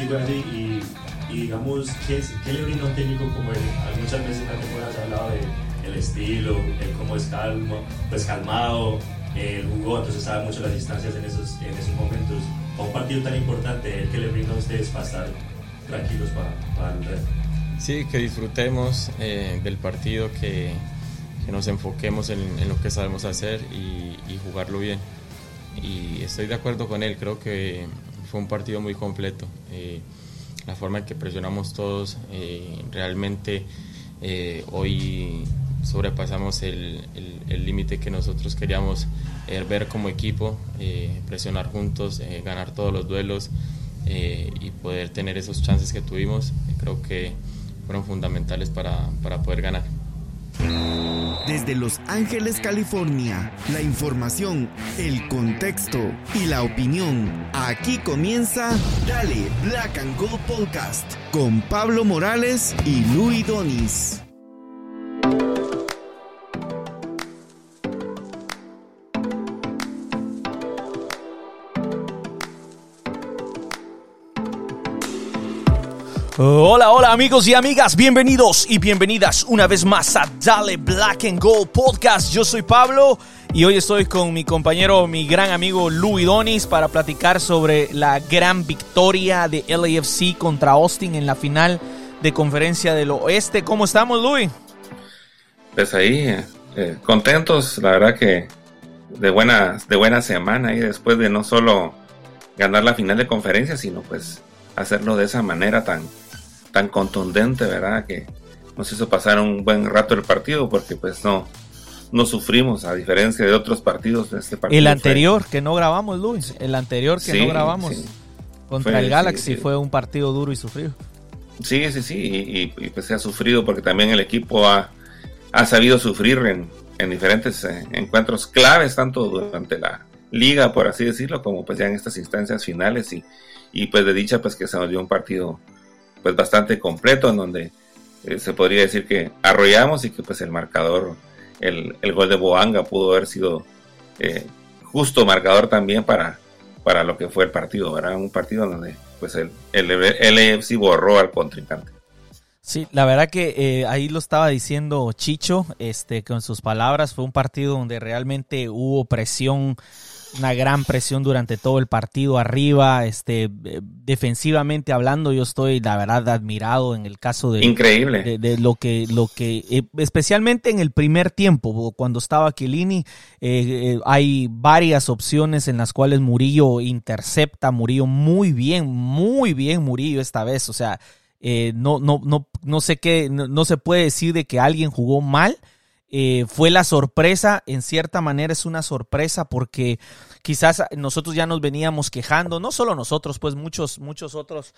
Y, y digamos, ¿qué, ¿qué, le brinda un técnico como él? Muchas veces la temporada se ha hablado de el estilo, el cómo es calmo, pues calmado, el jugó, entonces sabe mucho las distancias en esos, en esos momentos. Para un partido tan importante, ¿qué le brinda a ustedes para estar tranquilos para, para el resto? Sí, que disfrutemos eh, del partido, que, que nos enfoquemos en, en, lo que sabemos hacer y, y, jugarlo bien. Y estoy de acuerdo con él, creo que fue un partido muy completo. Eh, la forma en que presionamos todos, eh, realmente eh, hoy sobrepasamos el límite que nosotros queríamos ver como equipo, presionar juntos, ganar todos los duelos y poder tener esos chances que tuvimos. Creo que fueron fundamentales para, para poder ganar. Desde Los Ángeles, California, la información, el contexto y la opinión. Aquí comienza Dale Black and Gold Podcast con Pablo Morales y Luis Donis. Hola, hola amigos y amigas, bienvenidos y bienvenidas una vez más a Dale Black and Gold Podcast. Yo soy Pablo y hoy estoy con mi compañero, mi gran amigo Louis Donis para platicar sobre la gran victoria de LAFC contra Austin en la final de Conferencia del Oeste. ¿Cómo estamos, Louis? Pues ahí, eh, contentos, la verdad que de buena, de buena semana y después de no solo ganar la final de conferencia, sino pues hacerlo de esa manera tan, tan contundente, ¿verdad? Que nos hizo pasar un buen rato el partido porque pues no, no sufrimos a diferencia de otros partidos de este partido. El anterior que no grabamos, Luis, el anterior que no grabamos contra el Galaxy fue un partido duro y sufrido. Sí, sí, sí, y, pues se ha sufrido porque también el equipo ha, ha sabido sufrir en, en diferentes eh, encuentros claves, tanto durante la liga, por así decirlo, como pues ya en estas instancias finales y, y pues de dicha pues que se nos dio un partido pues bastante completo en donde eh, se podría decir que arrollamos y que pues el marcador, el, el gol de Boanga pudo haber sido eh, justo marcador también para, para lo que fue el partido, ¿verdad? Un partido donde pues el, el, el borró al contrincante. Sí, la verdad que eh, ahí lo estaba diciendo Chicho, este, con sus palabras, fue un partido donde realmente hubo presión una gran presión durante todo el partido arriba, este, eh, defensivamente hablando, yo estoy la verdad admirado en el caso de increíble. de, lo que lo que eh, especialmente en el primer tiempo cuando estaba Chiellini eh, hay varias opciones en las cuales Murillo intercepta Murillo muy bien, muy bien Murillo esta vez, o sea no no no no sé qué no, no se puede decir de que alguien jugó mal eh, fue la sorpresa, en cierta manera es una sorpresa porque quizás nosotros ya nos veníamos quejando, no solo nosotros, pues muchos, muchos otros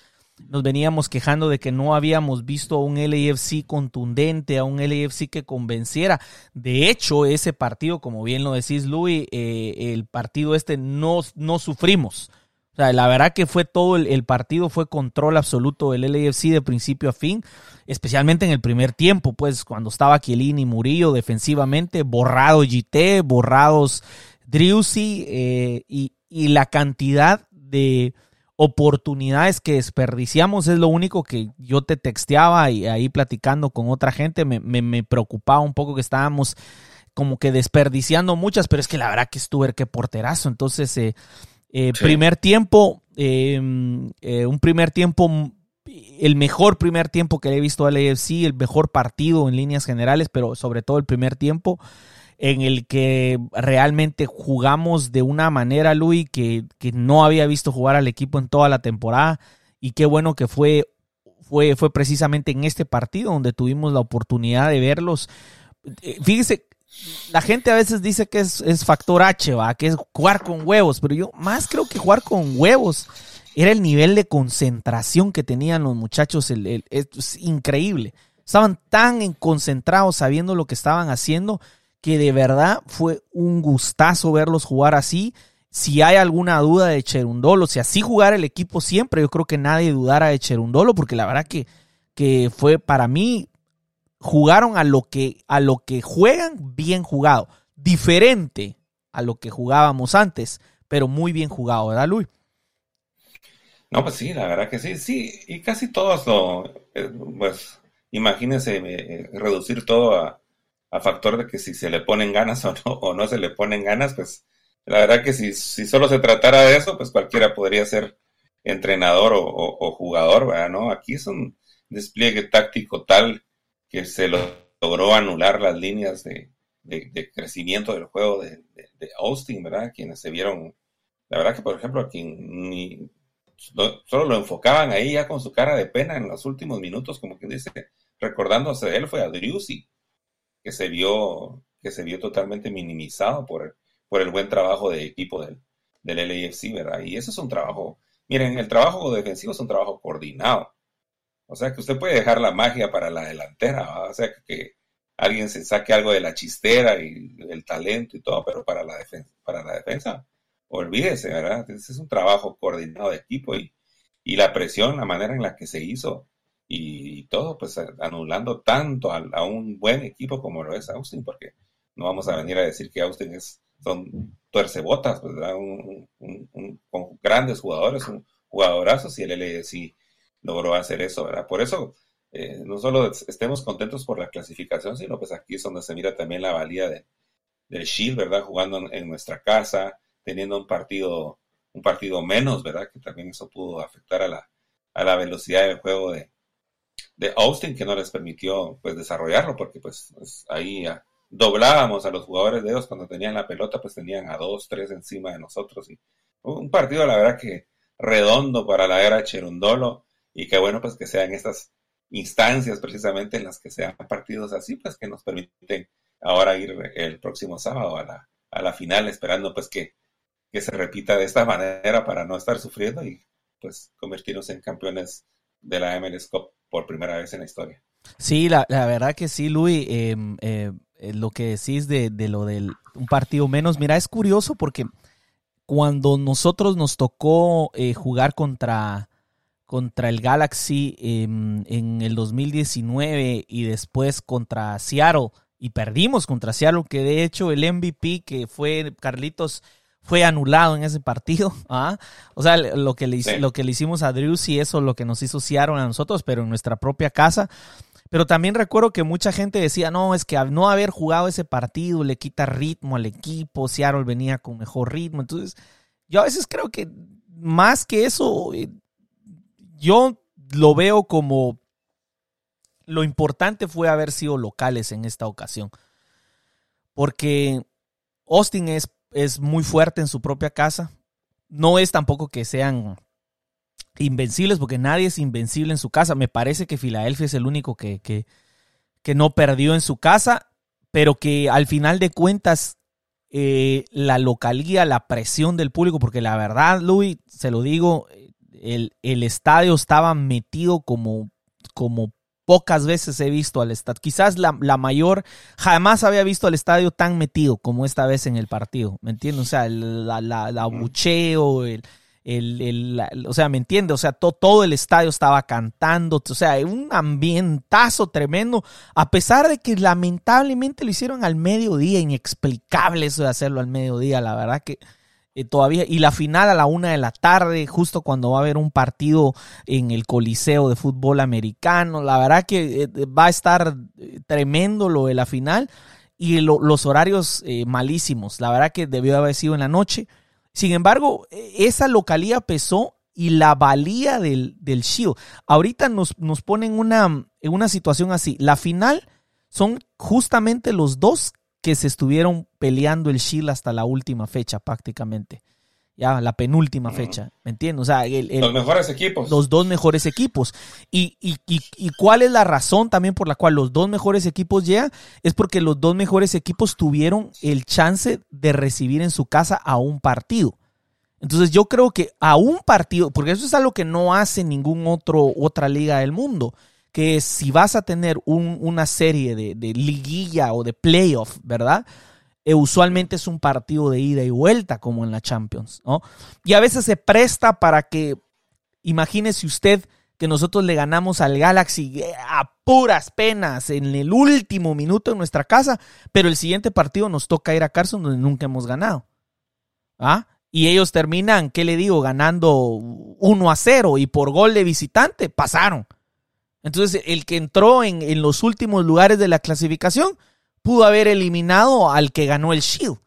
nos veníamos quejando de que no habíamos visto a un LAFC contundente, a un LAFC que convenciera. De hecho, ese partido, como bien lo decís, Luis, eh, el partido este no, no sufrimos. O sea, la verdad que fue todo el, partido, fue control absoluto del LAFC de principio a fin, especialmente en el primer tiempo, pues cuando estaba Chiellini y Murillo defensivamente, borrado GT, borrados Driussi eh, y, la cantidad de oportunidades que desperdiciamos es lo único que yo te texteaba y ahí platicando con otra gente me, me, preocupaba un poco que estábamos como que desperdiciando muchas, pero es que la verdad que estuve que porterazo, entonces... Eh, eh, primer tiempo, em, eh, un primer tiempo, el mejor primer tiempo que he visto al AFC, el mejor partido en líneas generales, pero sobre todo el primer tiempo en el que realmente jugamos de una manera, Luis, que, que no había visto jugar al equipo en toda la temporada. Y qué bueno que fue, fue, fue precisamente en este partido donde tuvimos la oportunidad de verlos. Eh, fíjese, la gente a veces dice que es, factor H, ¿va? que es jugar con huevos, pero yo más creo que jugar con huevos era el nivel de concentración que tenían los muchachos, el, es increíble. Estaban tan concentrados sabiendo lo que estaban haciendo que de verdad fue un gustazo verlos jugar así. Si hay alguna duda de Cherundolo, si así jugara el equipo siempre, yo creo que nadie dudara de Cherundolo, porque la verdad que, que fue para mí jugaron a lo que, a lo que juegan bien jugado. diferente a lo que jugábamos antes, pero muy bien jugado, ¿verdad, Luis? No, pues sí, la verdad que sí, sí, y casi todos lo, eh, pues imagínense eh, reducir todo a, factor de que si se le ponen ganas o no, o no se le ponen ganas, pues la verdad que si, si solo se tratara de eso, pues cualquiera podría ser entrenador o, jugador, ¿verdad? ¿no? Aquí es un despliegue táctico tal que se logró anular las líneas de, crecimiento del juego de, Austin, ¿verdad? Quienes se vieron, la verdad que por ejemplo, ni, solo lo enfocaban ahí ya con su cara de pena en los últimos minutos, como quien dice, recordándose de él fue a que se vio, que se vio totalmente minimizado por el, por el buen trabajo de equipo del, del LAFC, ¿verdad? Y eso es un trabajo, miren, el trabajo defensivo es un trabajo coordinado. O sea que usted puede dejar la magia para la delantera, o sea que, alguien se saque algo de la chistera y el talento y todo, pero para la defensa, para la defensa, olvídese, ¿verdad? Es un trabajo coordinado de equipo y, y la presión, la manera en la que se hizo y, todo, pues anulando tanto a, a, un buen equipo como lo es Austin, porque no vamos a venir a decir que Austin es son tuercebotas, pues, con grandes jugadores, un jugadorazos, y el LSI logró hacer eso, ¿verdad? Por eso, eh, no solo estemos contentos por la clasificación, sino pues aquí es donde se mira también la valía de, del Shield, ¿verdad? Jugando en, nuestra casa, teniendo un partido, un partido menos, ¿verdad? Que también eso pudo afectar a la, a la velocidad del juego de, de Austin, que no les permitió, pues, desarrollarlo, porque, pues, ahí doblábamos a los jugadores de ellos cuando tenían la pelota, pues tenían a dos, tres encima de nosotros. Y un partido, la verdad, que redondo para la era Cherundolo y que bueno, pues que sean estas instancias precisamente en las que sean partidos así, pues que nos permiten ahora ir el próximo sábado a la, a la final, esperando pues que, que se repita de esta manera para no estar sufriendo y pues convertirnos en campeones de la MLS Cup por primera vez en la historia. Sí, la, la verdad que sí, Luis. Eh, eh, eh, lo que decís de, de lo del un partido menos, mira, es curioso porque cuando nosotros nos tocó eh, jugar contra, contra el Galaxy en el 2019 y después contra Seattle y perdimos contra Seattle, que de hecho el MVP que fue Carlitos fue anulado en ese partido. ¿ah? O sea, lo que, le, lo que le hicimos a Drew y eso lo que nos hizo Seattle a nosotros, pero en nuestra propia casa. Pero también recuerdo que mucha gente decía, no, es que no haber jugado ese partido le quita ritmo al equipo, Seattle venía con mejor ritmo. Entonces, yo a veces creo que más que eso, eh, yo lo veo como lo importante fue haber sido locales en esta ocasión. Porque Austin es, es muy fuerte en su propia casa. No es tampoco que sean invencibles, porque nadie es invencible en su casa. Me parece que Filadelfia es el único que, que, no perdió en su casa, pero que al final de cuentas eh, la localía, la presión del público, porque la verdad, Luis, se lo digo, el, el estadio estaba metido como, como pocas veces he visto al estadio. Quizás la, la, mayor, jamás había visto al estadio tan metido como esta vez en el partido. ¿Me entiendes? O sea, el la, la, la bucheo, el, el, o sea, ¿me entiende? O sea, todo el estadio estaba cantando, o sea, un ambientazo tremendo, a pesar de que lamentablemente lo hicieron al mediodía, inexplicable eso de hacerlo al mediodía, la verdad que eh, todavía, y la final a la una de la tarde, justo cuando va a haber un partido en el Coliseo de fútbol americano, la verdad que eh, va a estar eh, tremendo lo de la final y los horarios malísimos, la verdad que debió haber sido en la noche sin embargo, esa localía pesó y la valía del, del Shield. Ahorita nos, nos ponen una, en una situación así. La final son justamente los dos que se estuvieron peleando el Shield hasta la última fecha prácticamente ya la penúltima fecha, ¿me entiendes? O sea, los mejores equipos. Los dos mejores equipos. Y, y, y, cuál es la razón también por la cual los dos mejores equipos llegan? Es porque los dos mejores equipos tuvieron el chance de recibir en su casa a un partido. Entonces yo creo que a un partido, porque eso es algo que no hace ningún otro, otra liga del mundo, que si vas a tener un, una serie de, de liguilla o de playoff, ¿verdad? Eh, usualmente es un partido de ida y vuelta como en la Champions, ¿no? Y a veces se presta para que, imagínese usted que nosotros le ganamos al Galaxy eh, a puras penas en el último minuto en nuestra casa, pero el siguiente partido nos toca ir a Carson donde nunca hemos ganado. ¿Ah? Y ellos terminan, ¿qué le digo? Ganando 1 a 0 y por gol de visitante pasaron. Entonces, el que entró en, en los últimos lugares de la clasificación pudo haber eliminado al que ganó el Shield.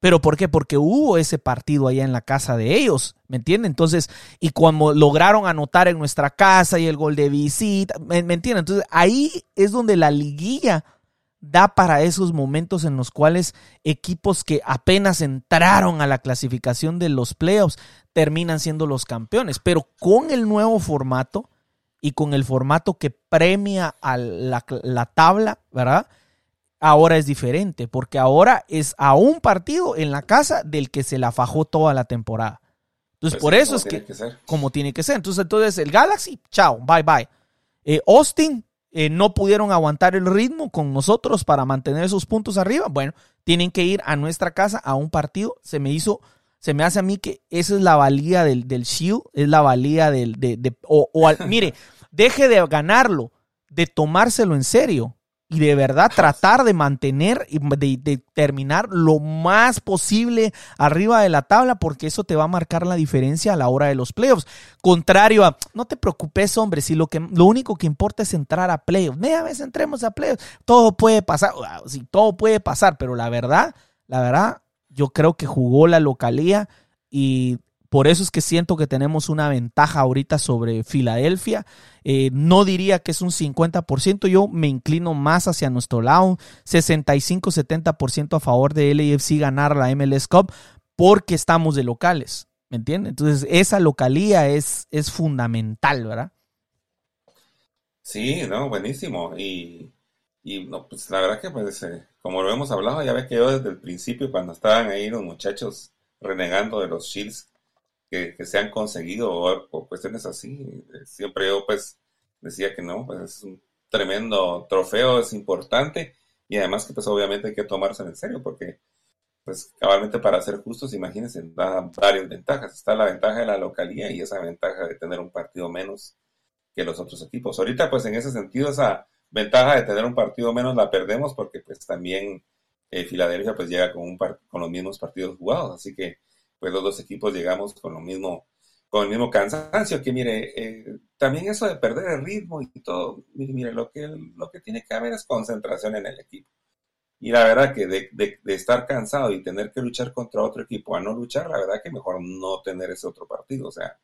¿Pero por qué? Porque hubo ese partido allá en la casa de ellos, ¿me entienden? Entonces, y cuando lograron anotar en nuestra casa y el gol de visita, ¿me, ¿me? Entonces, ahí es donde la liguilla da para esos momentos en los cuales equipos que apenas entraron a la clasificación de los playoffs terminan siendo los campeones. Pero con el nuevo formato y con el formato que premia a la, la tabla, ¿verdad? ahora es diferente, porque ahora es a un partido en la casa del que se la fajó toda la temporada. Entonces, Pues por eso es que, tiene que ser. como tiene que ser. Entonces, entonces el Galaxy, chao, bye bye. Eh, Austin eh, no pudieron aguantar el ritmo con nosotros para mantener esos puntos arriba. Bueno, tienen que ir a nuestra casa a un partido. Se me hizo, se me hace a mí que esa es la valía del, del Shield, es la valía del, de, de- o, o al- mire, deje de ganarlo, de tomárselo en serio y de verdad tratar de mantener y de, de terminar lo más posible arriba de la tabla porque eso te va a marcar la diferencia a la hora de los playoffs. Contrario a, no te preocupes hombre, si lo, que, lo único que importa es entrar a playoffs. Una vez entremos a playoffs, todo puede pasar, sí, todo puede pasar, pero la verdad, la verdad, yo creo que jugó la localía y por eso es que siento que tenemos una ventaja ahorita sobre Filadelfia. Eh, no diría que es un 50%, yo me inclino más hacia nuestro lado, 65-70% a favor de LAFC ganar la MLS Cup porque estamos de locales, ¿me entiendes? Entonces esa localía es, es fundamental, ¿verdad? Sí, no, buenísimo. Y, y no, pues la verdad que pues eh, como lo hemos hablado, ya ves que yo desde el principio cuando estaban ahí los muchachos renegando de los shields que, se han conseguido o, o cuestiones así, eh, siempre yo pues decía que no, pues es un tremendo trofeo, es importante y además que pues obviamente hay que tomarse en serio porque pues cabalmente para ser justos, imagínense, da varias ventajas. Está la ventaja de la localía y esa ventaja de tener un partido menos que los otros equipos. Ahorita, pues en ese sentido, esa ventaja de tener un partido menos la perdemos porque pues también eh, Filadelfia pues llega con, un con los mismos partidos jugados, así que pues los dos equipos llegamos con lo mismo, con el mismo cansancio, que mire, eh, también eso de perder el ritmo y todo, mire, lo que, lo que tiene que haber es concentración en el equipo. Y la verdad que de, estar cansado y tener que luchar contra otro equipo a no luchar, la verdad que mejor no tener ese otro partido. O sea,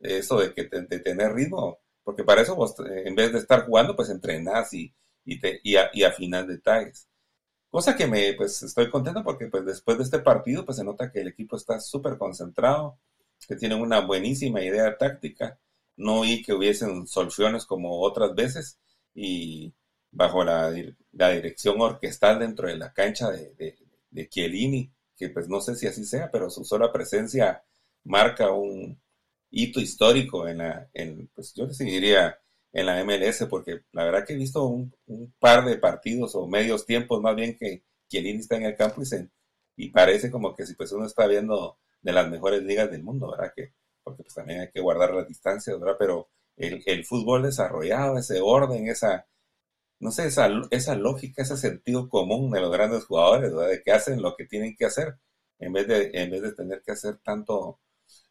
eso de que de tener ritmo, porque para eso vos, eh, en vez de estar jugando, pues entrenás y, y, te, y, a- y afinás detalles. Cosa que me, pues estoy contento porque pues después de este partido, pues se nota que el equipo está súper concentrado, que tienen una buenísima idea táctica. No oí que hubiesen solfiones como otras veces y bajo la, la dirección orquestal dentro de la cancha de, de, de que pues no sé si así sea, pero su sola presencia marca un hito histórico en la, en, pues yo sí diría en la MLS, porque la verdad que he visto un, un par de partidos o medios tiempos más bien que Chiellini está en el campo y, se, y parece como que si pues uno está viendo de las mejores ligas del mundo, ¿verdad? Que, porque pues también hay que guardar las distancias, ¿verdad? Pero el, el fútbol desarrollado, ese orden, esa, no sé, esa, esa lógica, ese sentido común de los grandes jugadores, ¿verdad? De que hacen lo que tienen que hacer en vez de, en vez de tener que hacer tanto,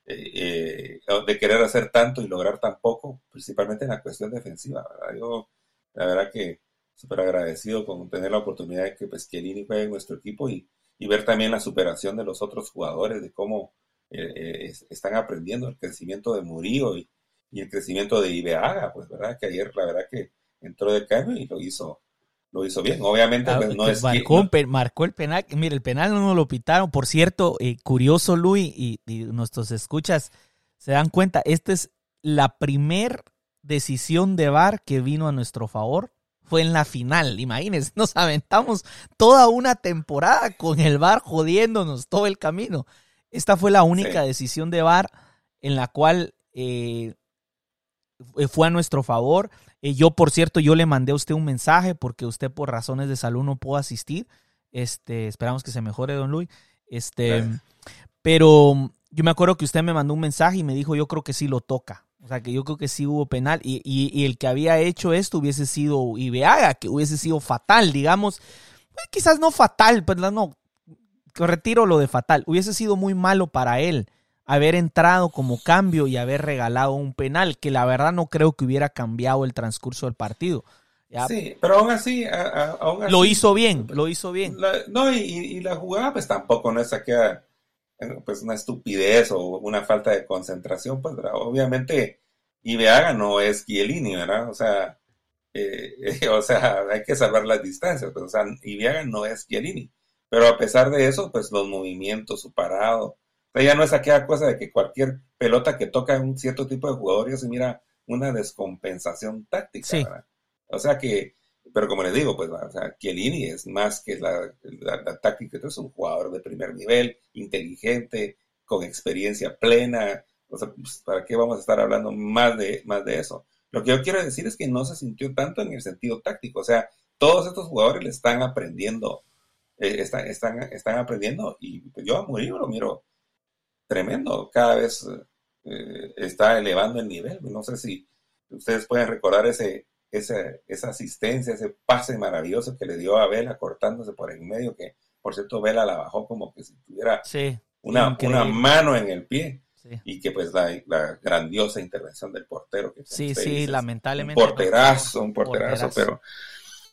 eh, eh, de querer hacer tanto y lograr tan poco, principalmente en la cuestión defensiva. Yo, la verdad que súper agradecido con tener la oportunidad de que pues Chiellini juegue en nuestro equipo y, y ver también la superación de los otros jugadores, de cómo eh, es- están aprendiendo el crecimiento de Murillo y, y el crecimiento de Ibeaga, pues, ¿verdad? Que ayer, la verdad que entró de cambio y lo hizo, lo hizo bien. Obviamente, Ah, pues, no es... marcó, no- marcó el penal. Mire, el penal no lo pitaron. Por cierto, eh, curioso, Luis, y, y nuestros escuchas se dan cuenta, esta es la primer decisión de VAR que vino a nuestro favor. Fue en la final, imagínense, nos aventamos toda una temporada con el VAR jodiéndonos todo el camino. Esta fue la única Sí. decisión de VAR en la cual eh, fue a nuestro favor. Eh, yo, por cierto, yo le mandé a usted un mensaje porque usted por razones de salud no pudo asistir. Este, esperamos que se mejore, don Luis. Este, pero yo me acuerdo que usted me mandó un mensaje y me dijo, yo creo que sí lo toca. O sea, que yo creo que sí hubo penal. Y, y, el que había hecho esto hubiese sido Ibeaga, que hubiese sido fatal, digamos. Pues, quizás no fatal, pero pues, no. Retiro lo de fatal. Hubiese sido muy malo para él haber entrado como cambio y haber regalado un penal, que la verdad no creo que hubiera cambiado el transcurso del partido. Sí, pero aún así, Lo hizo bien, lo hizo bien. no, y, la jugada pues tampoco no es que pues una estupidez o una falta de concentración, pues obviamente Ibeaga no es Chiellini, ¿verdad? O sea, eh, o sea, hay que salvar las distancias, pues, o sea, Ibeaga no es Chiellini, pero a pesar de eso, pues los movimientos, su parado, sea, ya no es aquella cosa de que cualquier pelota que toca un cierto tipo de jugador ya se mira una descompensación táctica, ¿verdad? O sea que, pero como les digo, pues, o sea, Chiellini es más que la, táctica, es un jugador de primer nivel, inteligente, con experiencia plena. O sea, pues, ¿para qué vamos a estar hablando más de, más de eso? Lo que yo quiero decir es que no se sintió tanto en el sentido táctico. O sea, todos estos jugadores le están aprendiendo, eh, están, están, están aprendiendo y pues, yo a Murillo lo miro tremendo. Cada vez eh, está elevando el nivel. No sé si ustedes pueden recordar ese, esa, asistencia, ese pase maravilloso que le dio a Vela cortándose por el medio, que por cierto Vela la bajó como que si tuviera una, una, mano en el pie. Y que pues la, grandiosa intervención del portero. Que sí, sí, lamentablemente. Un porterazo, un porterazo, pero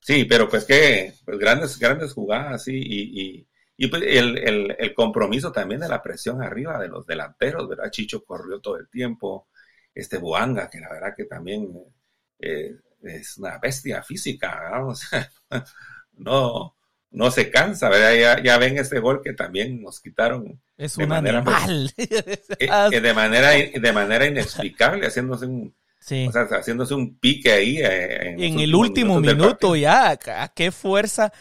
sí, pero pues que pues, grandes, grandes jugadas, sí, y, y, pues el, el, compromiso también de la presión arriba de los delanteros, ¿verdad? Chicho corrió todo el tiempo, este Boanga, que la verdad que también eh, es una bestia física, no, no se cansa, ¿verdad? Ya, ven ese gol que también nos quitaron. Es de un manera, animal. Eh, de, manera, de manera inexplicable, haciéndose un, haciéndose un pique ahí. Eh, en, el último minuto ya, qué fuerza,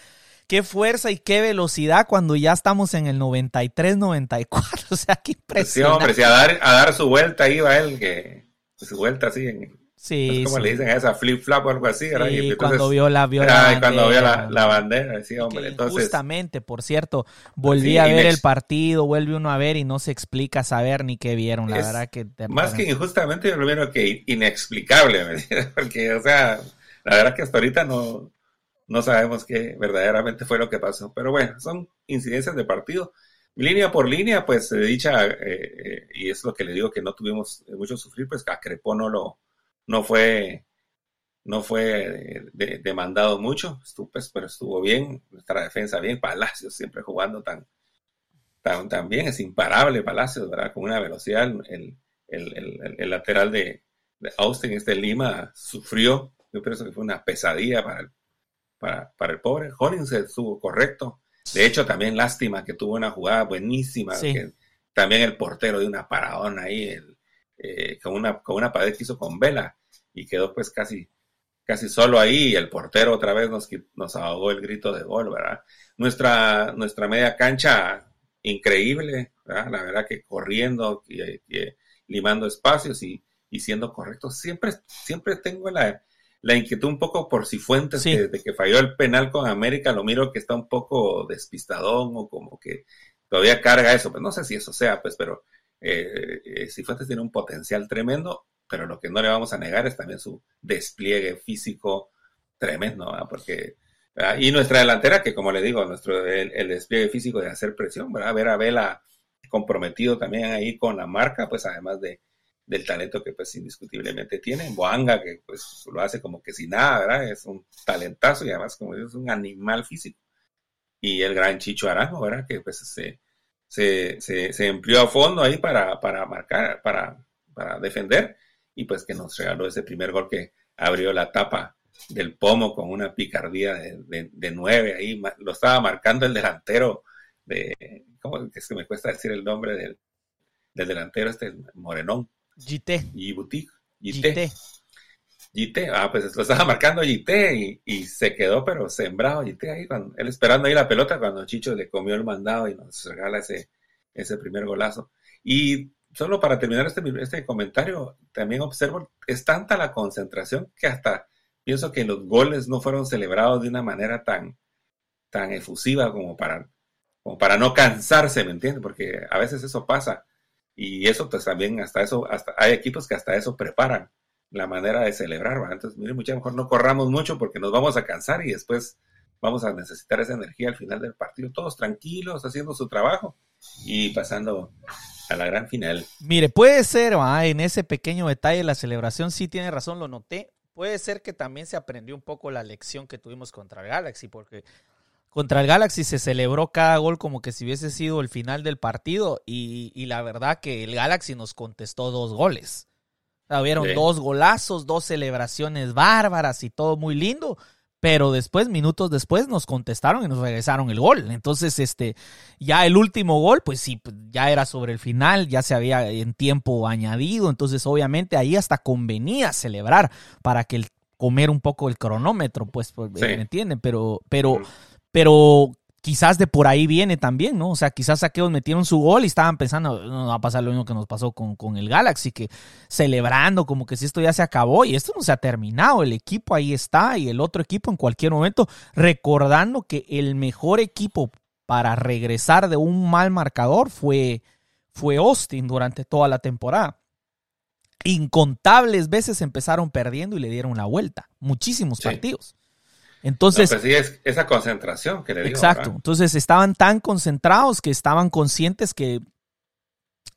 qué fuerza y qué velocidad cuando ya estamos en el 93, 94. O sea, qué impresionante. Sí, hombre, a dar, a dar su vuelta iba él, que su vuelta así en, Sí, como le dicen a esa flip flap o algo así, ¿verdad? y cuando vio la, vio la cuando vio la, bandera, sí, hombre. Entonces, justamente, por cierto, volví a ver el partido, vuelve uno a ver y no se explica saber ni qué vieron, la verdad que... Más que injustamente, yo lo veo que inexplicable, ¿me Porque, o sea, la verdad que hasta ahorita no, no sabemos qué verdaderamente fue lo que pasó. Pero bueno, son incidencias de partido. Línea por línea, pues dicha, eh, eh, y es lo que le digo que no tuvimos mucho sufrir, pues a Crepó no lo no fue, no fue demandado mucho, estuvo, pues, pero estuvo bien, nuestra defensa bien, Palacios siempre jugando tan, tan, bien, es imparable Palacios, ¿verdad? Con una velocidad, el, el, lateral de, Austin, este Lima, sufrió, yo pienso que fue una pesadilla para el, para, el pobre, Hollins estuvo correcto, de hecho también lástima que tuvo una jugada buenísima, también el portero de una paradona ahí, el, eh, con, una, con una pared que hizo con vela y quedó pues casi, casi solo ahí y el portero otra vez nos, nos ahogó el grito de gol, ¿verdad? Nuestra, nuestra media cancha increíble, ¿verdad? La verdad que corriendo y, limando espacios y, y, siendo correctos. Siempre, siempre tengo la, la inquietud un poco por si Fuentes, de desde que falló el penal con América, lo miro que está un poco despistadón o como que todavía carga eso. Pues no sé si eso sea, pues, pero eh, eh, Cifuentes tiene un potencial tremendo, pero lo que no le vamos a negar es también su despliegue físico tremendo, porque y nuestra delantera, que como le digo, nuestro el, despliegue físico de hacer presión, ¿verdad? ver a Vela comprometido también ahí con la marca, pues además de del talento que pues indiscutiblemente tiene, Boanga que pues lo hace como que sin nada, ¿verdad? Es un talentazo y además como es un animal físico. Y el gran Chicho Arango, ¿verdad? Que pues se, se, se, empleó a fondo ahí para, para marcar, para, para defender, y pues que nos regaló ese primer gol que abrió la tapa del pomo con una picardía de, de, nueve ahí, lo estaba marcando el delantero de, ¿cómo es que me cuesta decir el nombre del, del delantero este Morenón? Gité. Y Gité. Gité, ah, pues lo estaba marcando Gité y, y, se quedó, pero sembrado Gité ahí, cuando, él esperando ahí la pelota cuando Chicho le comió el mandado y nos regala ese, ese primer golazo. Y solo para terminar este, este comentario, también observo, es tanta la concentración que hasta pienso que los goles no fueron celebrados de una manera tan, tan efusiva como para, como para no cansarse, ¿me entiendes? Porque a veces eso pasa Y eso, pues también, hasta eso, hasta hay equipos que hasta eso preparan la manera de celebrar, ¿va? Entonces, mire, mucho mejor no corramos mucho porque nos vamos a cansar y después vamos a necesitar esa energía al final del partido, todos tranquilos, haciendo su trabajo y pasando a la gran final. Mire, puede ser, ¿va? en ese pequeño detalle la celebración sí tiene razón, lo noté. Puede ser que también se aprendió un poco la lección que tuvimos contra el Galaxy, porque contra el Galaxy se celebró cada gol como que si hubiese sido el final del partido y, y la verdad que el Galaxy nos contestó dos goles. Hubieron dos golazos, dos celebraciones bárbaras y todo muy lindo. Pero después, minutos después, nos contestaron y nos regresaron el gol. Entonces, este, ya el último gol, pues sí, pues, ya era sobre el final, ya se había en tiempo añadido. Entonces, obviamente, ahí hasta convenía celebrar para que el comer un poco el cronómetro, pues, pues ¿me entienden? Pero, pero, pero quizás de por ahí viene también, ¿no? O sea, quizás aquellos metieron su gol y estaban pensando, no va a pasar lo mismo que nos pasó con, con, el Galaxy, que celebrando como que si esto ya se acabó y esto no se ha terminado, el equipo ahí está y el otro equipo en cualquier momento, recordando que el mejor equipo para regresar de un mal marcador fue, fue Austin durante toda la temporada. Incontables veces empezaron perdiendo y le dieron la vuelta, muchísimos partidos. Entonces, pues sí, es esa concentración que le digo. Exacto. Entonces estaban tan concentrados que estaban conscientes que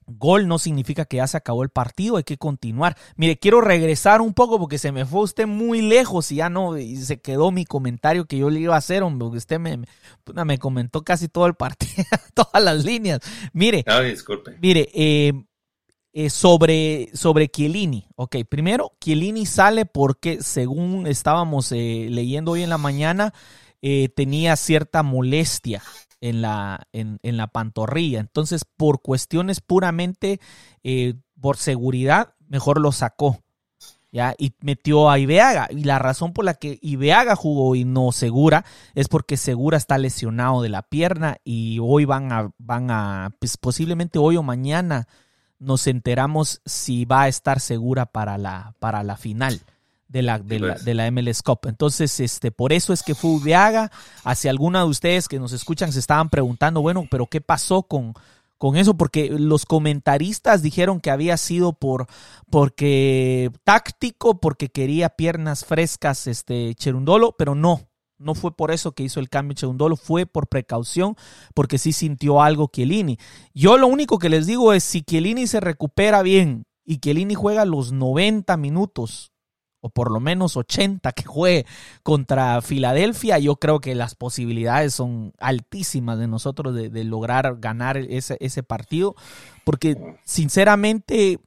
gol no significa que ya se acabó el partido, hay que continuar. Mire, quiero regresar un poco porque se me fue usted muy lejos y ya no, y se quedó mi comentario que yo le iba a hacer, hombre, porque usted me, me, comentó casi todo el partido, todas las líneas. Mire, no, disculpe. Mire, eh, eh, sobre, sobre Chiellini. Ok, primero, Chiellini sale porque según estábamos eh, leyendo hoy en la mañana, eh, tenía cierta molestia en la, en, la pantorrilla. Entonces, por cuestiones puramente por seguridad, mejor lo sacó. ¿Ya? Y metió a Ibeaga. Y la razón por la que Ibeaga jugó y no Segura es porque Segura está lesionado de la pierna y hoy van a, van a, pues posiblemente hoy o mañana nos enteramos si va a estar segura para la, para la final de la, de, la, de MLS Cup. Entonces, este, por eso es que fue Ubiaga. Hacia alguna de ustedes que nos escuchan se estaban preguntando, bueno, pero ¿qué pasó con, con eso? Porque los comentaristas dijeron que había sido por porque táctico, porque quería piernas frescas, este Cherundolo, pero no. No fue por eso que hizo el cambio Cheundolo, fue por precaución, porque sí sintió algo Chiellini. Yo lo único que les digo es, si Chiellini se recupera bien y Chiellini juega los 90 minutos, o por lo menos 80 que juegue contra Filadelfia, yo creo que las posibilidades son altísimas de nosotros de, lograr ganar ese, ese partido, porque sinceramente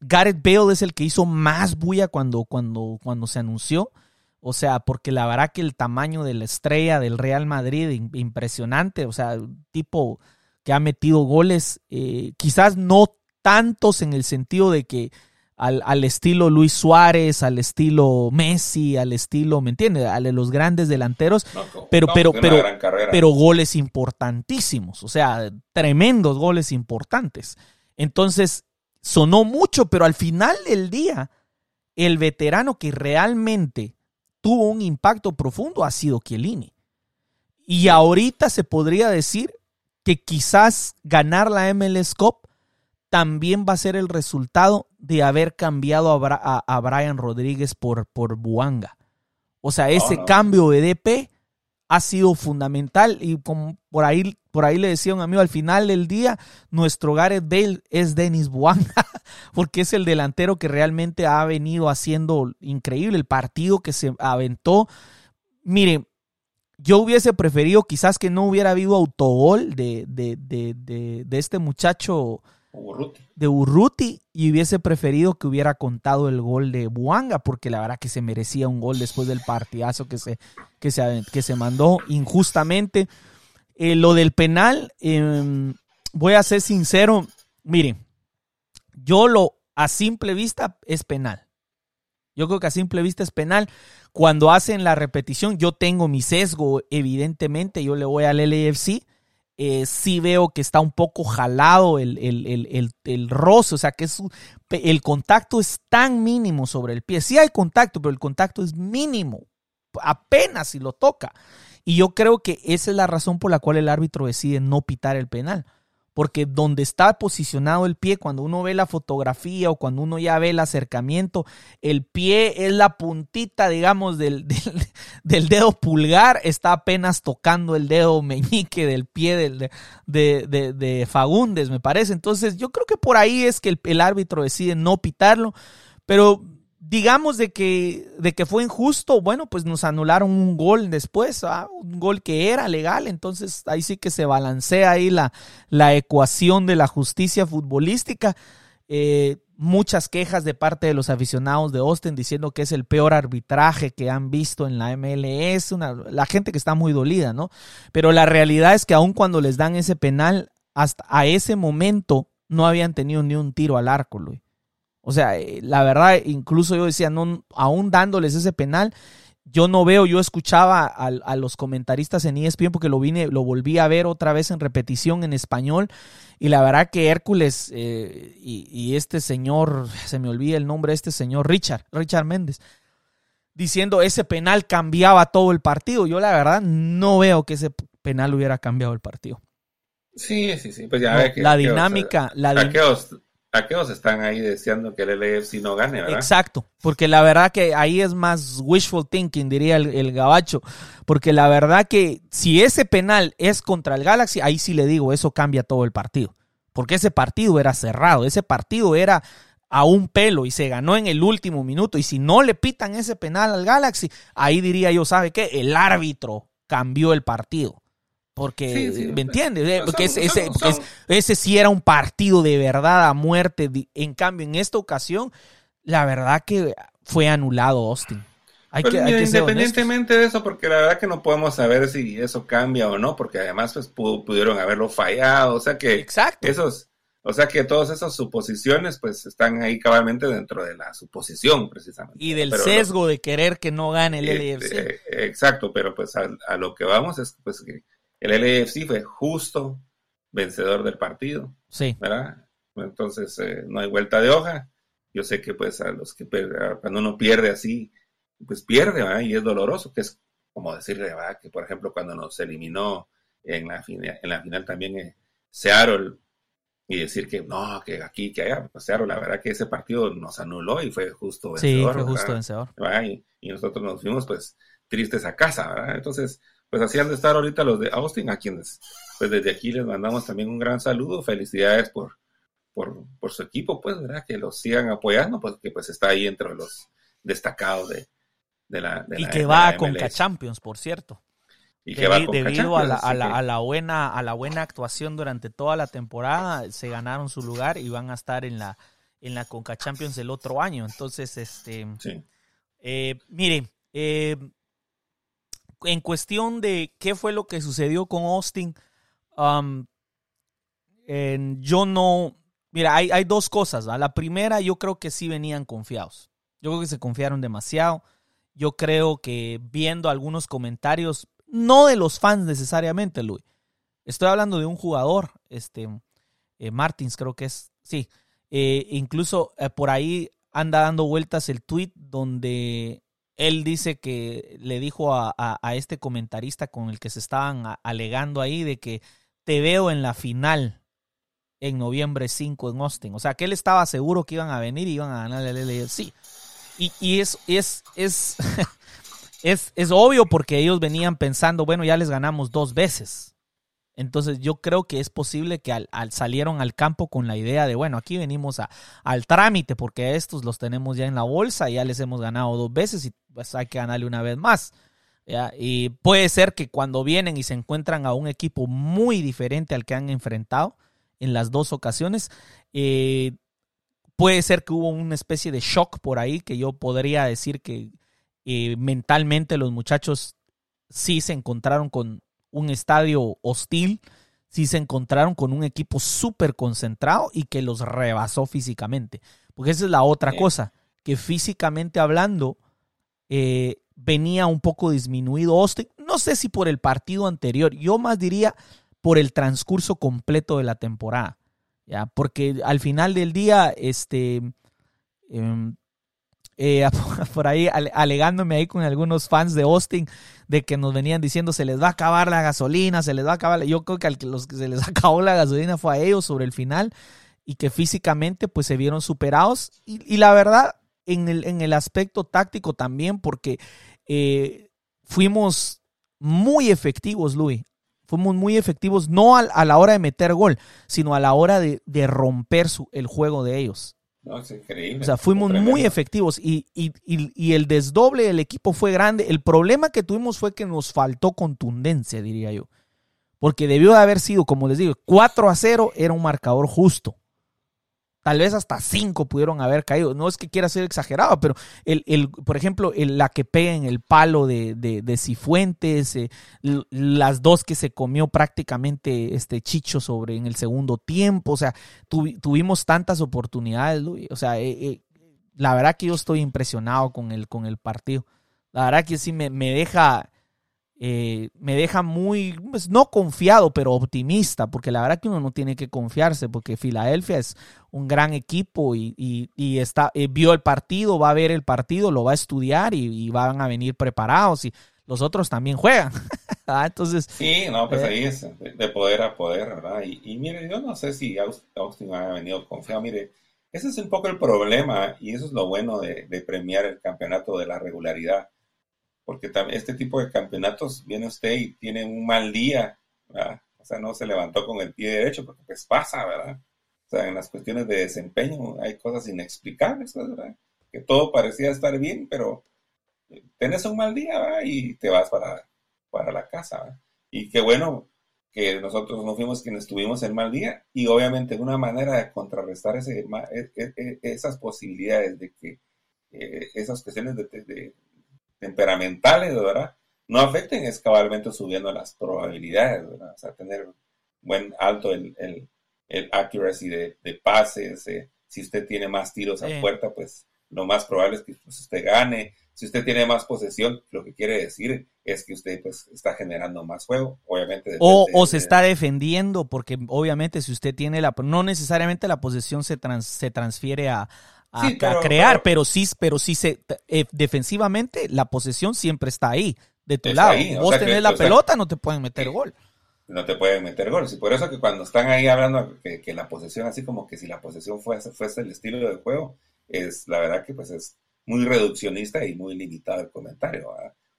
Gareth Bale es el que hizo más bulla cuando, cuando, cuando se anunció. O sea, porque la verdad que el tamaño de la estrella del Real Madrid, impresionante. O sea, tipo que ha metido goles, eh, quizás no tantos en el sentido de que al, estilo Luis Suárez, al estilo Messi, al estilo, ¿me entiendes? A los grandes delanteros, pero, pero, pero, pero goles importantísimos, o sea, tremendos goles importantes. Entonces, sonó mucho, pero al final del día, el veterano que realmente tuvo un impacto profundo ha sido Chiellini. Y ahorita se podría decir que quizás ganar la MLS Cup también va a ser el resultado de haber cambiado a, Brian Rodríguez por, por Buanga. O sea, ese cambio de DP ha sido fundamental y como por ahí, por ahí le decía un amigo, al final del día, nuestro Gareth Bale es Denis Buanga, porque es el delantero que realmente ha venido haciendo increíble el partido que se aventó. Mire, yo hubiese preferido quizás que no hubiera habido autogol de, de, de, de este muchacho de Urruti y hubiese preferido que hubiera contado el gol de Buanga porque la verdad que se merecía un gol después del partidazo que se, que se, que se mandó injustamente. Eh, lo del penal, em, voy a ser sincero, miren, yo lo a simple vista es penal. Yo creo que a simple vista es penal. Cuando hacen la repetición, yo tengo mi sesgo, evidentemente, yo le voy al LAFC eh, sí veo que está un poco jalado el, el, roce, o sea que es, el contacto es tan mínimo sobre el pie. Sí hay contacto, pero el contacto es mínimo, apenas si lo toca. Y yo creo que esa es la razón por la cual el árbitro decide no pitar el penal, porque donde está posicionado el pie, cuando uno ve la fotografía o cuando uno ya ve el acercamiento, el pie es la puntita, digamos, del, del, dedo pulgar, está apenas tocando el dedo meñique del pie del, de, de, Fagundes, me parece. Entonces yo creo que por ahí es que el, el árbitro decide no pitarlo, pero digamos de que, de que fue injusto, bueno, pues nos anularon un gol después, ¿ah? un gol que era legal, entonces ahí sí que se balancea ahí la, la ecuación de la justicia futbolística. Eh, muchas quejas de parte de los aficionados de Austin diciendo que es el peor arbitraje que han visto en la MLS, una, la gente que está muy dolida, ¿no? Pero la realidad es que aun cuando les dan ese penal, hasta a ese momento no habían tenido ni un tiro al arco, Luis. O sea, eh, la verdad, incluso yo decía, no, aún dándoles ese penal, yo no veo, yo escuchaba a, los comentaristas en ESPN porque lo vine, lo volví a ver otra vez en repetición en español. Y la verdad que Hércules eh, y, este señor, se me olvida el nombre de este señor, Richard, Richard Méndez, diciendo ese penal cambiaba todo el partido. Yo la verdad no veo que ese penal hubiera cambiado el partido. Sí, sí, sí. Pues ya la dinámica, la dinámica aquellos están ahí deseando que el LFC no gane, ¿verdad? Exacto, porque la verdad que ahí es más wishful thinking, diría el, gabacho, porque la verdad que si ese penal es contra el Galaxy, ahí sí le digo, eso cambia todo el partido, porque ese partido era cerrado, ese partido era a un pelo y se ganó en el último minuto, y si no le pitan ese penal al Galaxy, ahí diría yo, ¿sabe qué? El árbitro cambió el partido. Porque, ¿me entiendes? Eh, porque ese, ese, sí era un partido de verdad a muerte. En cambio, en esta ocasión, la verdad que fue anulado Austin. Hay que, independientemente de eso, porque la verdad que no podemos saber si eso cambia o no, porque además pues pudieron haberlo fallado, o sea que Exacto. esos, o sea que todas esas suposiciones pues están ahí cabalmente dentro de la suposición precisamente. Y del sesgo de querer que no gane el eh, LFC. Eh, exacto, pero pues a, a, lo que vamos es pues que el LAFC fue justo vencedor del partido. Sí. ¿Verdad? Entonces, eh, no hay vuelta de hoja. Yo sé que, pues, a los que cuando uno pierde así, pues pierde, ¿verdad? Y es doloroso, que es como decirle, ¿verdad? Que, por ejemplo, cuando nos eliminó en la, final, en la final también eh, Seattle y decir que no, que aquí, que allá, pues Seattle, la verdad que ese partido nos anuló y fue justo vencedor. Sí, fue justo vencedor. Y, y, nosotros nos fuimos, pues, tristes a casa, ¿verdad? Entonces, pues así han de estar ahorita los de Austin, a quienes pues desde aquí les mandamos también un gran saludo, felicidades por, por, por su equipo, pues, ¿verdad? Que los sigan apoyando, pues que pues está ahí entre los destacados de, de la... y que va con Conca Champions, por cierto. Y que va debido a, la, a, la, a, la, buena, a la buena actuación durante toda la temporada, se ganaron su lugar y van a estar en la, en la Conca Champions el otro año. Entonces, este, sí. eh, mire, eh, en cuestión de qué fue lo que sucedió con Austin, um, yo no. Mira, hay, hay dos cosas. La primera, yo creo que sí venían confiados. Yo creo que se confiaron demasiado. Yo creo que viendo algunos comentarios, no de los fans necesariamente, Luis. Estoy hablando de un jugador, este, eh, Martins creo que es, sí. Eh, incluso eh, por ahí anda dando vueltas el tweet donde él dice que le dijo a, este comentarista con el que se estaban alegando ahí de que te veo en la final en noviembre 5 en Austin. O sea, que él estaba seguro que iban a venir y iban a ganar el Sí. Y, y es, es, es, es, es obvio porque ellos venían pensando, bueno, ya les ganamos dos veces. Entonces yo creo que es posible que al, salieron al campo con la idea de, bueno, aquí venimos a, al trámite porque estos los tenemos ya en la bolsa, ya les hemos ganado dos veces y pues hay que ganarle una vez más. Y puede ser que cuando vienen y se encuentran a un equipo muy diferente al que han enfrentado en las dos ocasiones, eh, puede ser que hubo una especie de shock por ahí que yo podría decir que eh, mentalmente los muchachos sí se encontraron con un estadio hostil, si se encontraron con un equipo súper concentrado y que los rebasó físicamente. Porque esa es la otra cosa, que físicamente hablando eh, venía un poco disminuido Austin. No sé si por el partido anterior, yo más diría por el transcurso completo de la temporada. ¿ya? Porque al final del día, este, em, eh, por ahí alegándome ahí con algunos fans de Austin de que nos venían diciendo se les va a acabar la gasolina, se les va a acabar. Yo creo que a los que se les acabó la gasolina fue a ellos sobre el final y que físicamente pues se vieron superados. Y, la verdad, en el, en el, aspecto táctico también, porque eh, fuimos muy efectivos, Luis. Fuimos muy efectivos, no a, la hora de meter gol, sino a la hora de, romper el juego de ellos. No, es increíble. O sea, fuimos muy efectivos y, y, y, el desdoble del equipo fue grande. El problema que tuvimos fue que nos faltó contundencia, diría yo. Porque debió de haber sido, como les digo, 4 a 0 era un marcador justo. Tal vez hasta 5 pudieron haber caído. No es que quiera ser exagerado, pero el, el por ejemplo, la que pega en el palo de, de, Cifuentes, eh, las dos que se comió prácticamente este Chicho sobre en el segundo tiempo. O sea, tuvimos tantas oportunidades, Luis. O sea, eh, eh, la verdad que yo estoy impresionado con el, con el partido. La verdad que sí me, me deja eh, me deja muy, pues, no confiado, pero optimista, porque la verdad que uno no tiene que confiarse, porque Filadelfia es un gran equipo y, está, eh, vio el partido, va a ver el partido, lo va a estudiar y, van a venir preparados y los otros también juegan. Ah, entonces, sí, no, pues eh, ahí es de poder a poder, ¿verdad? Y, mire, yo no sé si Austin ha venido confiado, mire, ese es un poco el problema y eso es lo bueno de premiar el campeonato de la regularidad porque este tipo de campeonatos viene usted y tiene un mal día, ¿verdad? O sea, no se levantó con el pie derecho, porque pues pasa, ¿verdad? O sea, en las cuestiones de desempeño hay cosas inexplicables, ¿verdad? Que todo parecía estar bien, pero tenés un mal día, ¿verdad? Y te vas para, para la casa, ¿verdad? Y qué bueno que nosotros no fuimos quienes tuvimos el mal día y obviamente una manera de contrarrestar ese, e, e, e, esas posibilidades de que eh, esas cuestiones de, temperamentales, ¿verdad? No afecten es cabalmente subiendo las probabilidades, ¿verdad? O sea, tener buen alto el, el, el accuracy de, de pases, eh, si usted tiene más tiros a puerta, pues lo más probable es que pues, usted gane. Si usted tiene más posesión, lo que quiere decir es que usted pues está generando más juego, obviamente. O, o se está defendiendo, porque obviamente si usted tiene la, no necesariamente la posesión se, se transfiere a, a, crear, pero, sí, pero sí se eh, defensivamente la posesión siempre está ahí, de tu lado. Vos tenés la pelota, no te pueden meter gol. No te pueden meter gol. Y por eso que cuando están ahí hablando que, la posesión, así como que si la posesión fuese, fuese el estilo de juego, es la verdad que pues es muy reduccionista y muy limitado el comentario.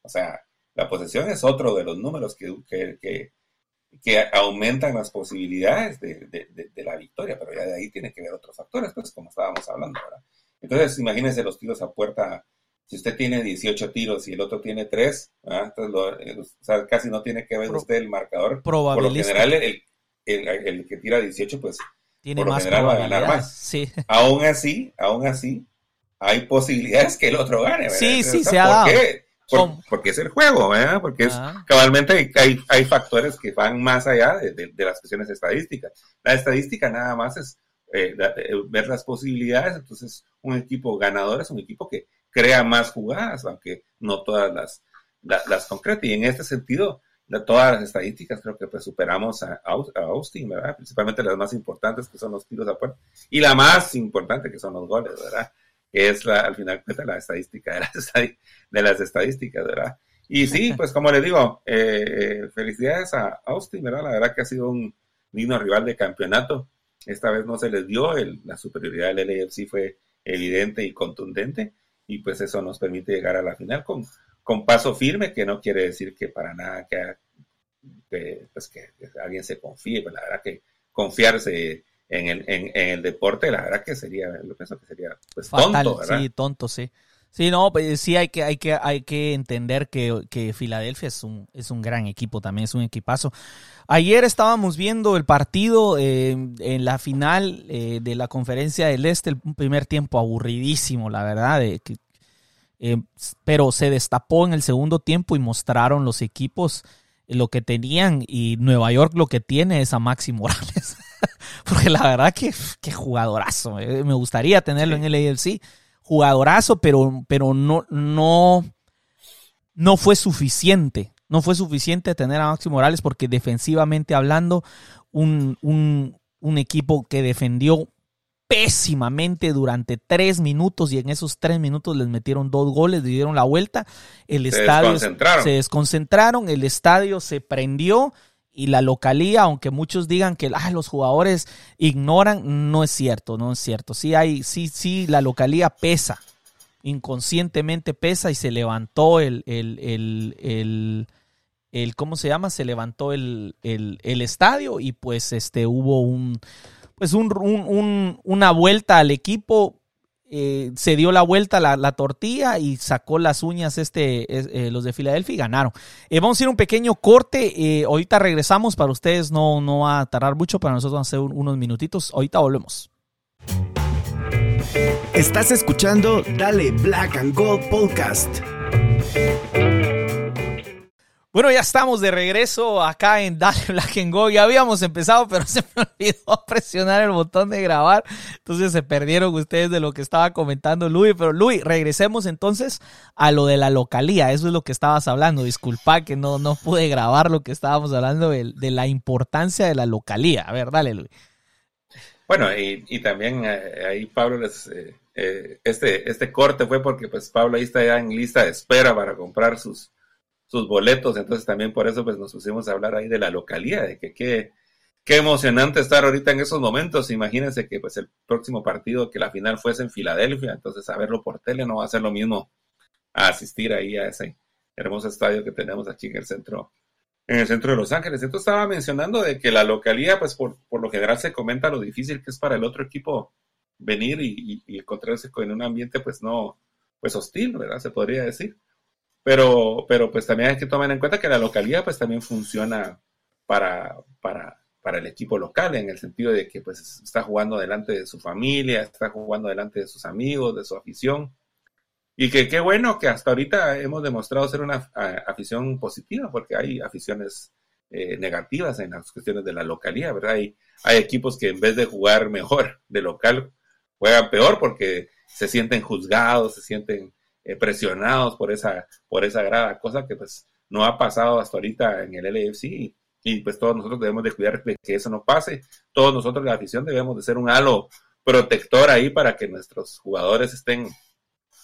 O sea, la posesión es otro de los números que, que, que aumentan las posibilidades de, de, la victoria, pero ya de ahí tiene que ver otros factores, pues como estábamos hablando, ¿verdad? Entonces, imagínense los tiros a puerta, si usted tiene 18 tiros y el otro tiene 3, Entonces, eh, o sea, casi no tiene que ver usted el marcador. Por lo general, el, el, el, que tira 18, pues, tiene por lo más general va a ganar más. Sí. Aún así, aún así, hay posibilidades que el otro gane, ¿verdad? Sí, sí, se ha dado. Qué? Porque es el juego, ¿verdad? Porque es, ah. cabalmente hay, hay, factores que van más allá de, las cuestiones estadísticas. La estadística nada más es eh, eh, ver las posibilidades, entonces un equipo ganador es un equipo que crea más jugadas, aunque no todas las, las, concreta. Y en este sentido, de todas las estadísticas creo que pues superamos a, a, Austin, ¿verdad? Principalmente las más importantes que son los tiros a puerta y la más importante que son los goles, ¿verdad? Que es la, al final cuenta la estadística de las, de las estadísticas, ¿verdad? Y sí, pues como le digo, eh, felicidades a Austin, ¿verdad? La verdad que ha sido un digno rival de campeonato. Esta vez no se les dio, el, la superioridad del LAFC fue evidente y contundente y pues eso nos permite llegar a la final con, con paso firme, que no quiere decir que para nada que, que pues que alguien se confíe, pues la verdad que confiarse en el, en, el deporte, la verdad que sería, lo pienso que sería pues tonto, ¿verdad? Sí, tonto, sí. Sí, no, pues sí hay que, hay que, hay que entender que, que, Filadelfia es un, es un gran equipo, también es un equipazo. Ayer estábamos viendo el partido eh, en la final eh, de la conferencia del Este, el primer tiempo aburridísimo, la verdad, de, que, eh, pero se destapó en el segundo tiempo y mostraron los equipos lo que tenían y Nueva York lo que tiene es a Maxi Morales. Porque la verdad que, que jugadorazo. Eh, me gustaría tenerlo en el AFC. Jugadorazo, pero, pero no, no, no fue suficiente. No fue suficiente tener a Maxi Morales porque defensivamente hablando, un, un, un equipo que defendió pésimamente durante tres minutos y en esos tres minutos les metieron dos goles, le dieron la vuelta, el Se estadio desconcentraron. se desconcentraron, el estadio se prendió y la localía, aunque muchos digan que ah, los jugadores ignoran, no es cierto, no es cierto. Sí hay, sí, sí, la localía pesa, inconscientemente pesa y se levantó el, el, el, el, ¿cómo se llama? Se levantó el, el, estadio y pues este hubo un, pues un- un- una vuelta al equipo. Eh, se dio la vuelta la, la tortilla y sacó las uñas este es- eh, los de Filadelfia y ganaron. Eh, vamos a ir un pequeño corte. ahorita regresamos. Para ustedes no, no va a tardar mucho. Para nosotros van a ser un- unos minutitos. Ahorita volvemos. Estás escuchando Dale Black and Gold Podcast. Bueno, ya estamos de regreso acá en Dale Black Go. Ya habíamos empezado, pero se me olvidó presionar el botón de grabar. Entonces se perdieron ustedes de lo que estaba comentando Luis. Pero Luis, regresemos entonces a lo de la localía. Eso es lo que estabas hablando. Disculpa que no, no pude grabar lo que estábamos hablando de, de la importancia de la localía. A ver, dale, Luis. Bueno, y, y también eh, ahí Pablo les, eh, eh, este, este corte fue porque pues Pablo ahí está ya en lista de espera para comprar sus, sus boletos, entonces también por eso pues nos pusimos a hablar ahí de la localidad, de que qué, qué emocionante estar ahorita en esos momentos, imagínense que pues el próximo partido, que la final fuese en Filadelfia, entonces a verlo por tele no va a ser lo mismo a asistir ahí a ese hermoso estadio que tenemos aquí en el centro en el centro de Los Ángeles. Entonces estaba mencionando de que la localidad, pues por, por lo general se comenta lo difícil que es para el otro equipo venir y, y- y encontrarse con un ambiente pues no, pues hostil, ¿verdad? Se podría decir. Pero, pero pues también hay que tomar en cuenta que la localidad pues también funciona para, para, para el equipo local, en el sentido de que pues está jugando delante de su familia, está jugando delante de sus amigos, de su afición. Y que qué bueno que hasta ahorita hemos demostrado ser una afición positiva, porque hay aficiones eh, negativas en las cuestiones de la localidad, ¿verdad? Hay, hay equipos que en vez de jugar mejor de local, juegan peor porque se sienten juzgados, se sienten eh, presionados por esa, por esa grada, cosa que pues no ha pasado hasta ahorita en el LFC y, y, pues todos nosotros debemos de cuidar de que eso no pase. Todos nosotros la afición debemos de ser un halo protector ahí para que nuestros jugadores estén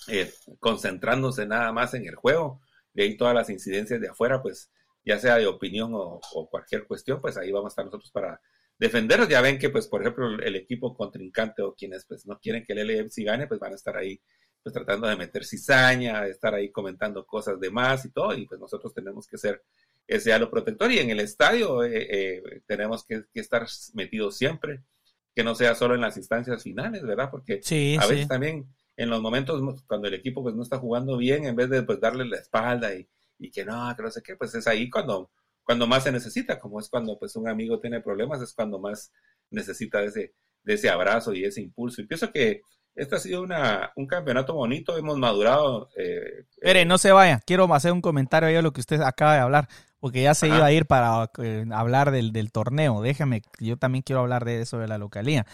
eh, concentrándose nada más en el juego. De ahí todas las incidencias de afuera, pues ya sea de opinión o, cualquier cuestión, pues ahí vamos a estar nosotros para defenderlos. Ya ven que, pues, por ejemplo, el equipo contrincante o quienes pues no quieren que el LFC gane, pues van a estar ahí pues tratando de meter cizaña, de estar ahí comentando cosas de más y todo, y pues nosotros tenemos que ser ese halo protector y en el estadio eh, eh, tenemos que, que estar metidos siempre, que no sea solo en las instancias finales, ¿verdad? Porque Sí, a sí. veces también en los momentos cuando el equipo pues no está jugando bien, en vez de pues darle la espalda y, y que no, que no sé qué, pues es ahí cuando, cuando más se necesita, como es cuando pues un amigo tiene problemas, es cuando más necesita de ese, de ese abrazo y ese impulso. Y pienso que este ha sido una, un campeonato bonito, hemos madurado. Eh, Espere, eh, no se vaya. Quiero hacer un comentario ahí a lo que usted acaba de hablar, porque ya se Ajá. iba a ir para eh, hablar del, del torneo. Déjame, yo también quiero hablar de eso de la localía.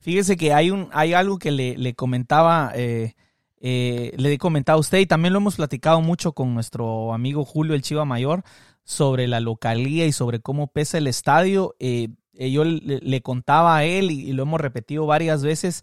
Fíjese que hay un, hay algo que le, le comentaba, eh, eh, le he comentado a usted y también lo hemos platicado mucho con nuestro amigo Julio el Chiva Mayor sobre la localía y sobre cómo pesa el estadio. Eh, yo le, le contaba a él y, y lo hemos repetido varias veces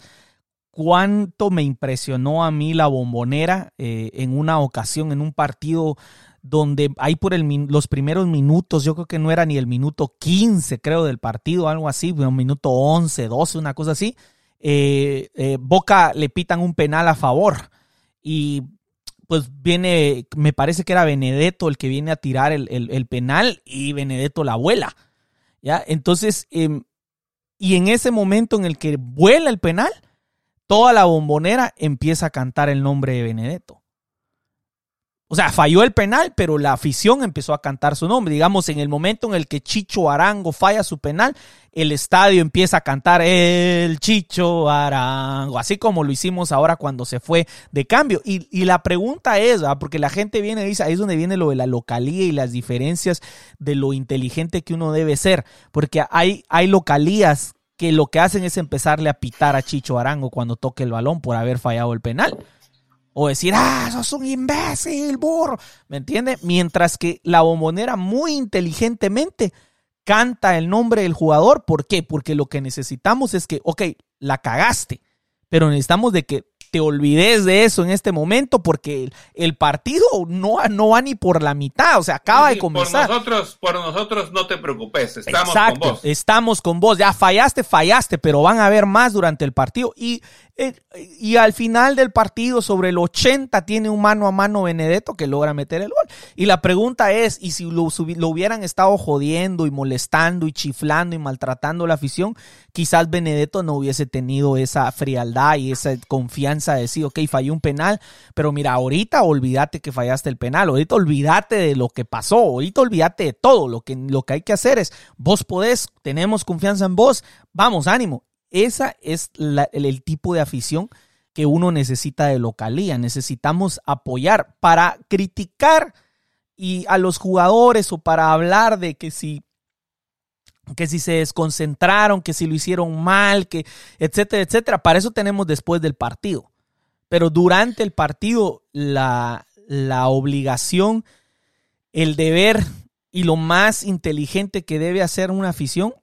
cuánto me impresionó a mí la bombonera eh, en una ocasión, en un partido donde ahí por el, los primeros minutos, yo creo que no era ni el minuto 15, creo, del partido, algo así, un minuto 11, 12, una cosa así, eh, eh, Boca le pitan un penal a favor y pues viene, me parece que era Benedetto el que viene a tirar el, el- el penal y Benedetto la vuela, ¿ya? Entonces, em, y en ese momento en el que vuela el penal, toda la bombonera empieza a cantar el nombre de Benedetto. O sea, falló el penal, pero la afición empezó a cantar su nombre. Digamos, en el momento en el que Chicho Arango falla su penal, el estadio empieza a cantar el Chicho Arango, así como lo hicimos ahora cuando se fue de cambio. Y, y la pregunta es, porque la gente viene y dice, ahí es donde viene lo de la localía y las diferencias de lo inteligente que uno debe ser, porque hay, hay localías que lo que hacen es empezarle a pitar a Chicho Arango cuando toque el balón por haber fallado el penal. O decir, ah, sos un imbécil, burro. ¿Me entiende? Mientras que la bombonera muy inteligentemente canta el nombre del jugador. ¿Por qué? Porque lo que necesitamos es que, ok, la cagaste, pero necesitamos de que te olvides de eso en este momento porque el, partido no, no va ni por la mitad, o sea, acaba de comenzar. Por nosotros, por nosotros no te preocupes, estamos con vos. Estamos con vos, ya fallaste, fallaste, pero van a haber más durante el partido y y al final del partido, sobre el 80, tiene un mano a mano Benedetto que logra meter el gol. Y la pregunta es, ¿y si lo, lo, hubieran estado jodiendo y molestando y chiflando y maltratando la afición? Quizás Benedetto no hubiese tenido esa frialdad y esa confianza de decir, ok, fallé un penal, pero mira, ahorita olvídate que fallaste el penal, ahorita olvídate de lo que pasó, ahorita olvídate de todo. Lo que, lo que hay que hacer es, vos podés, tenemos confianza en vos, vamos, ánimo. Esa es el, tipo de afición que uno necesita de localía. Necesitamos apoyar para criticar y a los jugadores o para hablar de que si que si se desconcentraron, que si lo hicieron mal, que etcétera, etcétera. Para eso tenemos después del partido. Pero durante el partido la, la obligación, el deber y lo más inteligente que debe hacer una afición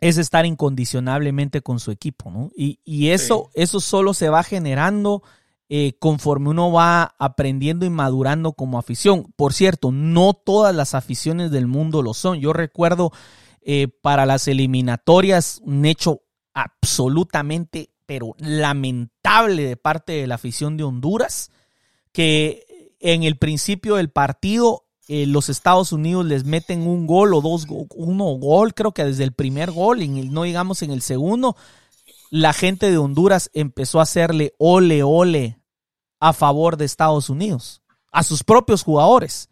es estar incondicionablemente con su equipo, ¿no? Y, eso, eso solo se va generando eh, conforme uno va aprendiendo y madurando como afición. Por cierto, no todas las aficiones del mundo lo son. Yo recuerdo eh, para las eliminatorias un hecho absolutamente, pero lamentable de parte de la afición de Honduras, que en el principio del partido eh, los Estados Unidos les meten un gol o dos, uno gol, creo que desde el primer gol, y no digamos en el segundo, la gente de Honduras empezó a hacerle ole, ole a favor de Estados Unidos, a sus propios jugadores.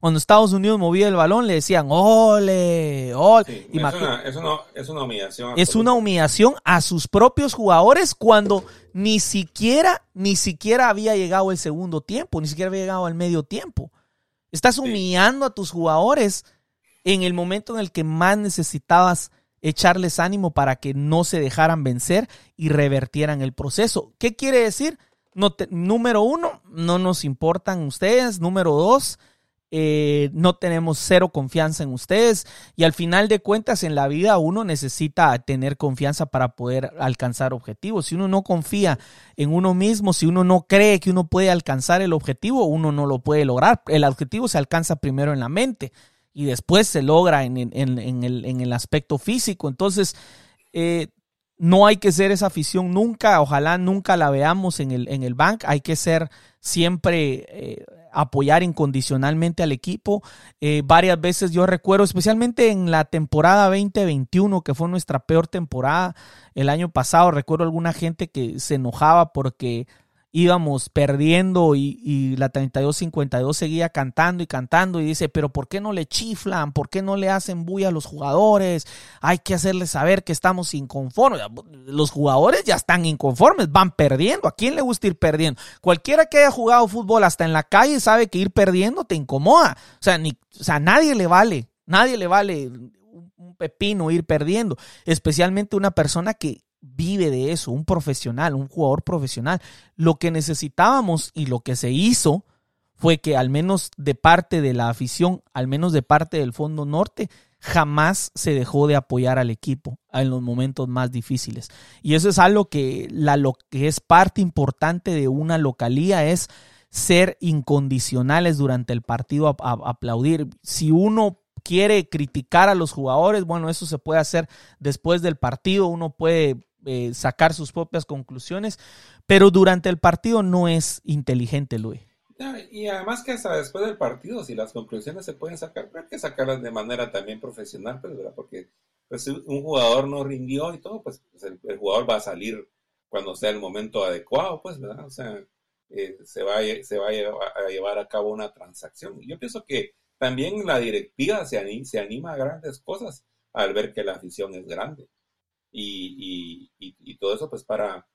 Cuando Estados Unidos movía el balón, le decían ole, ole. es, una, es, una, es, una, humillación. Es una humillación a sus propios jugadores cuando ni siquiera, ni siquiera había llegado el segundo tiempo, ni siquiera había llegado al medio tiempo. Estás humillando a tus jugadores en el momento en el que más necesitabas echarles ánimo para que no se dejaran vencer y revertieran el proceso. ¿Qué quiere decir? número uno, no nos importan ustedes. Número dos, eh, no tenemos cero confianza en ustedes y al final de cuentas en la vida uno necesita tener confianza para poder alcanzar objetivos. Si uno no confía en uno mismo, si uno no cree que uno puede alcanzar el objetivo, uno no lo puede lograr. El objetivo se alcanza primero en la mente y después se logra en, el, aspecto físico. Entonces, eh, no hay que ser esa afición nunca, ojalá nunca la veamos en el, en el bank, hay que ser siempre... Eh, apoyar incondicionalmente al equipo. Eh, varias veces yo recuerdo, especialmente en la temporada 2021, que fue nuestra peor temporada el año pasado, recuerdo alguna gente que se enojaba porque íbamos perdiendo y, la 32-52 seguía cantando y cantando y dice, pero ¿por qué no le chiflan? ¿Por qué no le hacen bulla a los jugadores? Hay que hacerles saber que estamos inconformes. Los jugadores ya están inconformes, van perdiendo. ¿A quién le gusta ir perdiendo? Cualquiera que haya jugado fútbol hasta en la calle sabe que ir perdiendo te incomoda. O sea, ni, o sea nadie le vale, nadie le vale un pepino ir perdiendo, especialmente una persona que vive de eso, un profesional, un jugador profesional. Lo que necesitábamos y lo que se hizo fue que al menos de parte de la afición, al menos de parte del Fondo Norte, jamás se dejó de apoyar al equipo en los momentos más difíciles. Y eso es algo que, la, lo que es parte importante de una localía, es ser incondicionales durante el partido, a aplaudir. Si uno quiere criticar a los jugadores, bueno, eso se puede hacer después del partido, uno puede eh, sacar sus propias conclusiones, pero durante el partido no es inteligente, Luis. Y además que hasta después del partido, si las conclusiones se pueden sacar, hay que sacarlas de manera también profesional, pues, porque pues, un jugador no rindió y todo, pues, pues el, jugador va a salir cuando sea el momento adecuado, pues, ¿verdad? O sea, eh, se, va, a, se va a llevar, a cabo una transacción. Yo pienso que también la directiva se anima a grandes cosas al ver que la afición es grande y, y, todo eso pues para,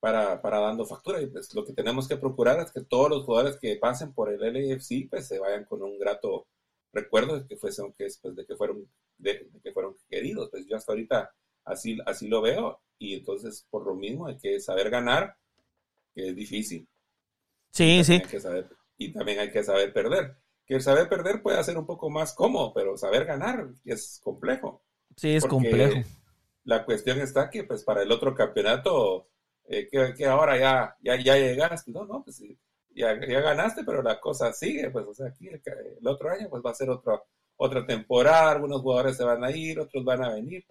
para, para, dando factura. Y pues lo que tenemos que procurar es que todos los jugadores que pasen por el LAFC pues se vayan con un grato recuerdo de que, fuesen, que, pues, de que, fueron, de, que fueron queridos. Pues yo hasta ahorita así, así lo veo y entonces por lo mismo hay que saber ganar, que es difícil. Sí, sí. y también hay que saber perder. que el saber perder puede ser un poco más cómodo, pero saber ganar es complejo. Sí, es complejo. La cuestión está que pues para el otro campeonato, eh, que, ahora ya, ya, ya llegaste, no, no, pues ya, ya ganaste, pero la cosa sigue, pues o sea, aquí el, el otro año pues va a ser otro, otra temporada, algunos jugadores se van a ir, otros van a venir,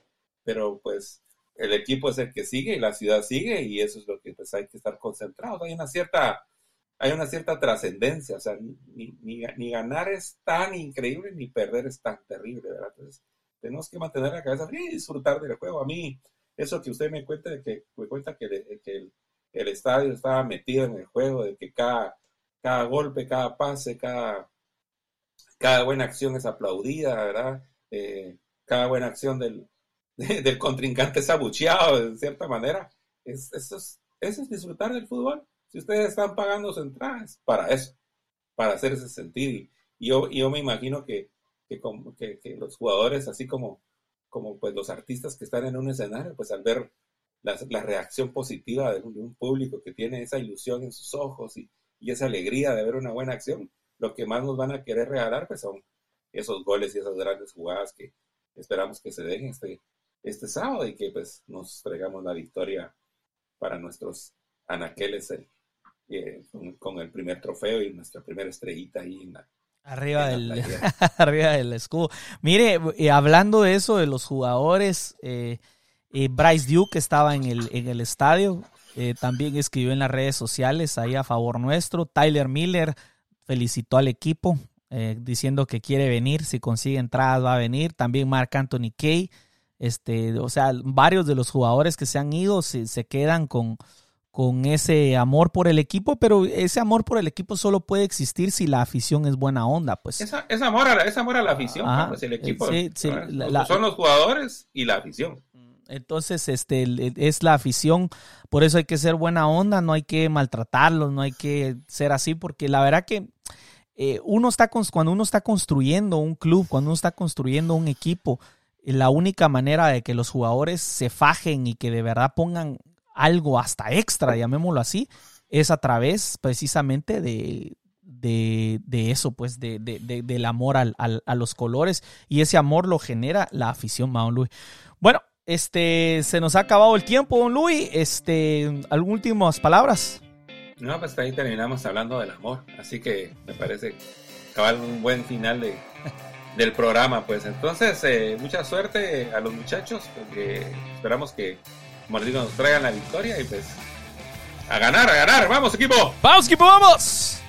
pero pues el equipo es el que sigue y la ciudad sigue y eso es lo que pues hay que estar concentrados. Hay una cierta, hay una cierta trascendencia, o sea, ni, ni, ganar es tan increíble ni perder es tan terrible, ¿verdad? Entonces, tenemos que mantener la cabeza fría y disfrutar del juego. A mí, eso que usted me cuenta, que me cuenta que, el, el, estadio estaba metido en el juego, de que cada, cada golpe, cada pase, cada, cada buena acción es aplaudida, ¿verdad? Eh, cada buena acción del, del contrincante es abucheado de cierta manera. Es, eso, es, disfrutar del fútbol. Si ustedes están pagando sus entradas, para eso, para hacer ese sentido. Y yo, yo me imagino que, que, que, los jugadores, así como, como pues los artistas que están en un escenario, pues al ver la, la reacción positiva de un, público que tiene esa ilusión en sus ojos y, y, esa alegría de ver una buena acción, lo que más nos van a querer regalar pues son esos goles y esas grandes jugadas que esperamos que se den este, este sábado y que pues nos traigamos la victoria para nuestros anaqueles eh, con, el primer trofeo y nuestra primera estrellita ahí en la, Arriba, del, arriba del escudo. Mire, eh, hablando de eso, de los jugadores, eh, Bryce Duke estaba en el, en el estadio, también escribió en las redes sociales ahí a favor nuestro. Tyler Miller felicitó al equipo, diciendo que quiere venir, si consigue entradas va a venir. También Mark Anthony Kay este, o sea, varios de los jugadores que se han ido se, se quedan con, con ese amor por el equipo, pero ese amor por el equipo solo puede existir si la afición es buena onda, pues. Es, amor, a la, amor a la afición, pues el equipo. son los jugadores y la afición. Entonces, este, es la afición, por eso hay que ser buena onda, no hay que maltratarlos, no hay que ser así, porque la verdad que eh, uno está, cuando uno está construyendo un club, cuando uno está construyendo un equipo, la única manera de que los jugadores se fajen y que de verdad pongan algo hasta extra, llamémoslo así, es a través precisamente de, de, eso, pues, de, del amor al, a los colores. Y ese amor lo genera la afición, Don Luis. Bueno, este, se nos ha acabado el tiempo, Don Luis. Este, ¿Algunas últimas palabras? No, pues ahí terminamos hablando del amor. Así que me parece acabar un buen final de, del programa. Pues entonces, eh, mucha suerte a los muchachos, porque esperamos que, como les digo, nos traigan la victoria y pues a ganar, a ganar. Vamos, equipo. Vamos, equipo, vamos.